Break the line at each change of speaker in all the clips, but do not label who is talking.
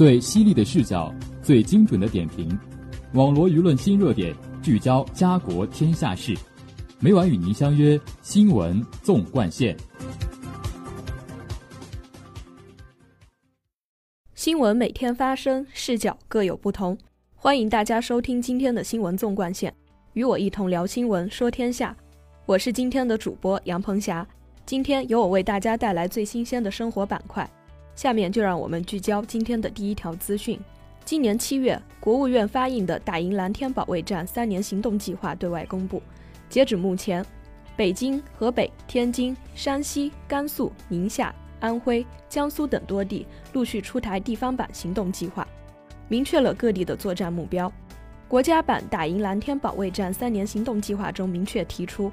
最犀利的视角，最精准的点评，网罗舆论新热点，聚焦家国天下事。每晚与您相约《新闻纵贯线》。
新闻每天发生，视角各有不同。欢迎大家收听今天的《新闻纵贯线》，与我一同聊新闻，说天下。我是今天的主播杨鹏霞。今天由我为大家带来最新鲜的生活板块。下面就让我们聚焦今天的第一条资讯。今年七月，国务院发印的“打赢蓝天保卫战”三年行动计划对外公布。截止目前，北京、河北、天津、山西、甘肃、宁夏、安徽、江苏等多地陆续出台地方版行动计划，明确了各地的作战目标。国家版“打赢蓝天保卫战”三年行动计划中明确提出。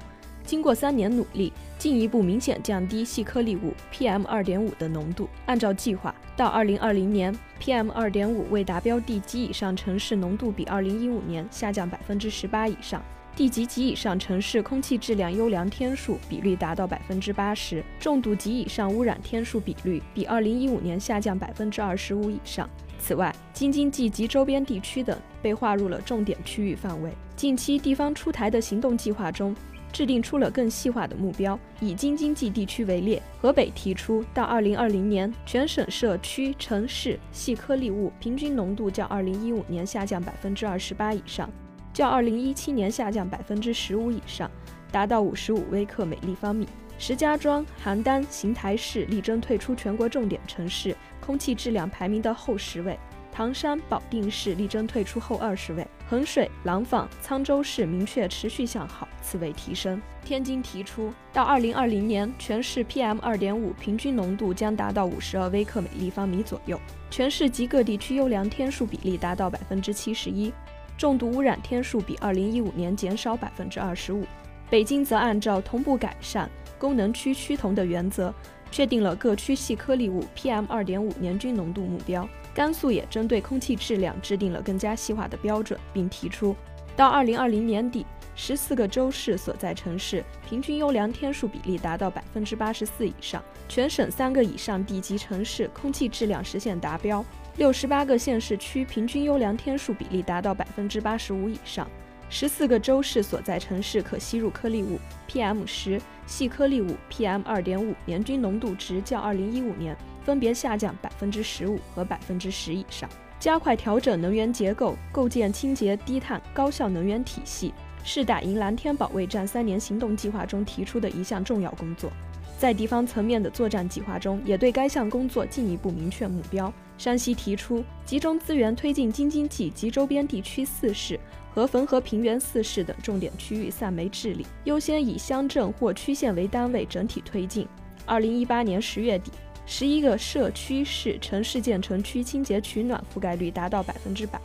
经过三年努力，进一步明显降低细颗粒物 PM 二点五的浓度。按照计划，到二零二零年，PM 二点五未达标地级以上城市浓度比二零一五年下降百分之十八以上，地级及以上城市空气质量优良天数比率达到百分之八十，重度及以上污染天数比率比二零一五年下降百分之二十五以上。此外，京津冀及周边地区等被划入了重点区域范围。近期地方出台的行动计划中。制定出了更细化的目标。以京津冀地区为例，河北提出到2020年，全省社区、城市细颗粒物平均浓度较2015年下降28%以上，较2017年下降15%以上，达到55微克每立方米。石家庄、邯郸、邢台市力争退出全国重点城市空气质量排名的后十位。唐山、保定市力争退出后二十位，衡水、廊坊、沧州市明确持续向好，次位提升。天津提出，到二零二零年，全市 PM 二点五平均浓度将达到五十二微克每立方米左右，全市及各地区优良天数比例达到百分之七十一，重度污染天数比二零一五年减少百分之二十五。北京则按照同步改善、功能区趋同的原则。确定了各区细颗粒物 PM 二点五年均浓度目标。甘肃也针对空气质量制定了更加细化的标准，并提出，到二零二零年底，十四个州市所在城市平均优良天数比例达到百分之八十四以上，全省三个以上地级城市空气质量实现达标，六十八个县市区平均优良天数比例达到百分之八十五以上。十四个州市所在城市可吸入颗粒物 PM 十、细颗粒物 PM 二点五年均浓度值较二零一五年分别下降百分之十五和百分之十以上。加快调整能源结构，构建清洁低碳高效能源体系，是打赢蓝天保卫战三年行动计划中提出的一项重要工作。在地方层面的作战计划中，也对该项工作进一步明确目标。山西提出集中资源推进京津冀及周边地区四市。和汾河平原四市等重点区域散煤治理，优先以乡镇或区县为单位整体推进。二零一八年十月底，十一个社区市城市建成区清洁取暖覆盖率达到百分之百。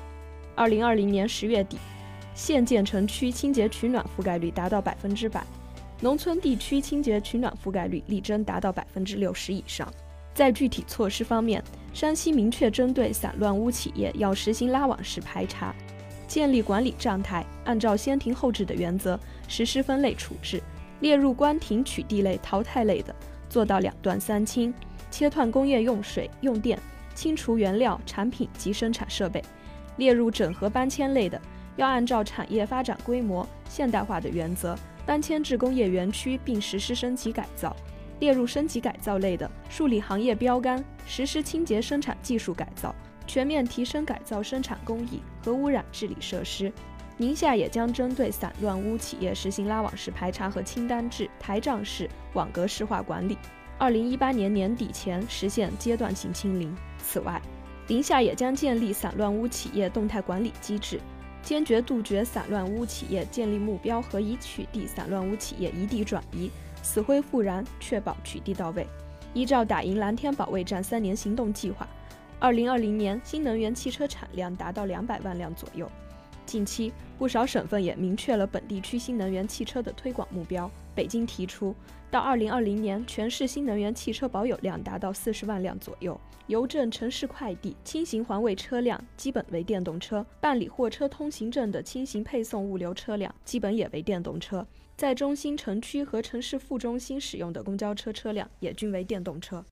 二零二零年十月底，县建成区清洁取暖覆盖率达到百分之百，农村地区清洁取暖覆盖率力争达到百分之六十以上。在具体措施方面，山西明确针对散乱污企业要实行拉网式排查。建立管理站台，按照先停后治的原则实施分类处置，列入关停取缔类、淘汰类的，做到两断三清，切断工业用水用电，清除原料、产品及生产设备；列入整合搬迁类的，要按照产业发展规模现代化的原则搬迁至工业园区并实施升级改造；列入升级改造类的，树立行业标杆，实施清洁生产技术改造。全面提升改造生产工艺和污染治理设施。宁夏也将针对散乱污企业实行拉网式排查和清单制、台账式、网格式化管理，二零一八年年底前实现阶段性清零。此外，宁夏也将建立散乱污企业动态管理机制，坚决杜绝散乱污企业建立目标和已取缔散乱污企业移地转移、死灰复燃，确保取缔到位。依照打赢蓝天保卫战三年行动计划。二零二零年，新能源汽车产量达到两百万辆左右。近期，不少省份也明确了本地区新能源汽车的推广目标。北京提出，到二零二零年，全市新能源汽车保有量达到四十万辆左右。邮政、城市快递、轻型环卫车辆基本为电动车，办理货车通行证的轻型配送物流车辆基本也为电动车，在中心城区和城市副中心使用的公交车车辆也均为电动车。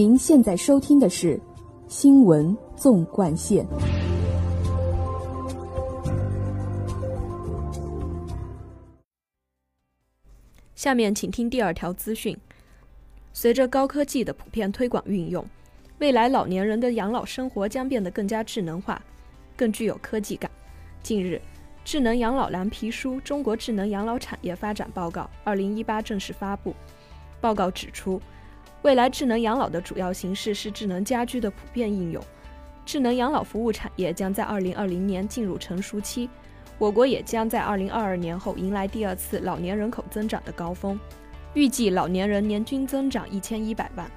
您现在收听的是《新闻纵贯线》。
下面请听第二条资讯。随着高科技的普遍推广运用，未来老年人的养老生活将变得更加智能化，更具有科技感。近日，《智能养老蓝皮书·中国智能养老产业发展报告（二零一八）》正式发布。报告指出，未来智能养老的主要形式是智能家居的普遍应用，智能养老服务产业将在二零二零年进入成熟期。我国也将在二零二二年后迎来第二次老年人口增长的高峰。预计老年人年均增长一千一百万。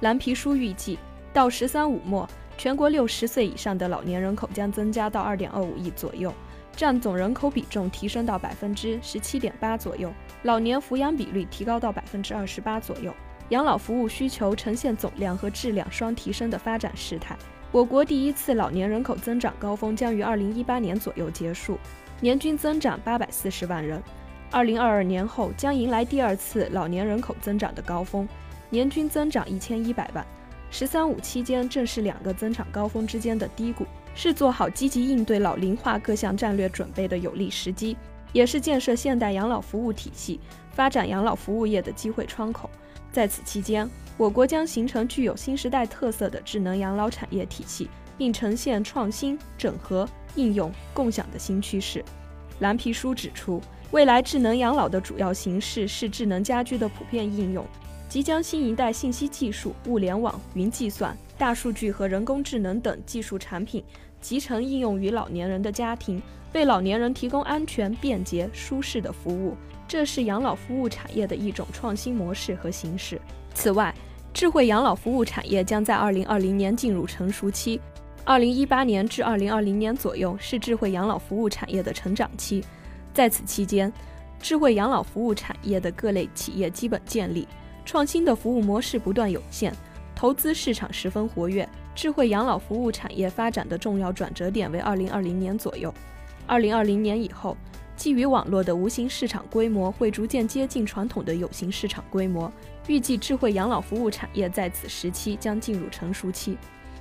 蓝皮书预计，到“十三五”末，全国六十岁以上的老年人口将增加到二点二五亿左右，占总人口比重提升到百分之十七点八左右，老年抚养比率提高到百分之二十八左右，养老服务需求呈现总量和质量双提升的发展势态。我国第一次老年人口增长高峰将于二零一八年左右结束，年均增长八百四十万人。二零二二年后将迎来第二次老年人口增长的高峰，年均增长一千一百万。“十三五”期间正是两个增长高峰之间的低谷，是做好积极应对老龄化各项战略准备的有利时机，也是建设现代养老服务体系、发展养老服务业的机会窗口。在此期间，我国将形成具有新时代特色的智能养老产业体系，并呈现创新、整合、应用、共享的新趋势。蓝皮书指出。未来智能养老的主要形式是智能家居的普遍应用，即将新一代信息技术、物联网、云计算、大数据和人工智能等技术产品集成应用于老年人的家庭，为老年人提供安全、便捷、舒适的服务。这是养老服务产业的一种创新模式和形式。此外，智慧养老服务产业将在2020年进入成熟期，2018年至2020年左右是智慧养老服务产业的成长期。在此期间，智慧养老服务产业的各类企业基本建立，创新的服务模式不断涌现，投资市场十分活跃。智慧养老服务产业发展的重要转折点为二零二零年左右。二零二零年以后，基于网络的无形市场规模会逐渐接近传统的有形市场规模，预计智慧养老服务产业在此时期将进入成熟期。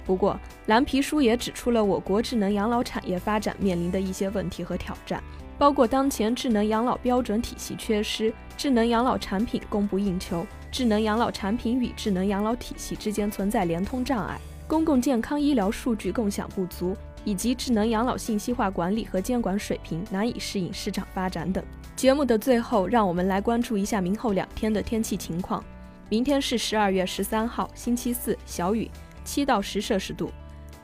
不过，蓝皮书也指出了我国智能养老产业发展面临的一些问题和挑战。包括当前智能养老标准体系缺失、智能养老产品供不应求、智能养老产品与智能养老体系之间存在联通障碍、公共健康医疗数据共享不足，以及智能养老信息化管理和监管水平难以适应市场发展等。节目的最后，让我们来关注一下明后两天的天气情况。明天是十二月十三号，星期四，小雨，七到十摄氏度；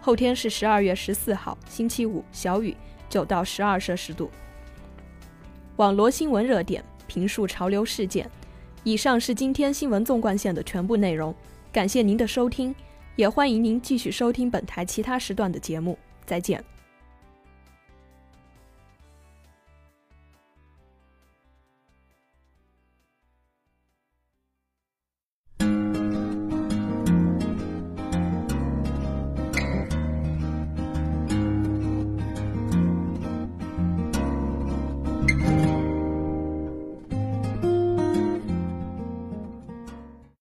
后天是十二月十四号，星期五，小雨，九到十二摄氏度。网罗新闻热点，评述潮流事件。以上是今天新闻纵贯线的全部内容，感谢您的收听，也欢迎您继续收听本台其他时段的节目。再见。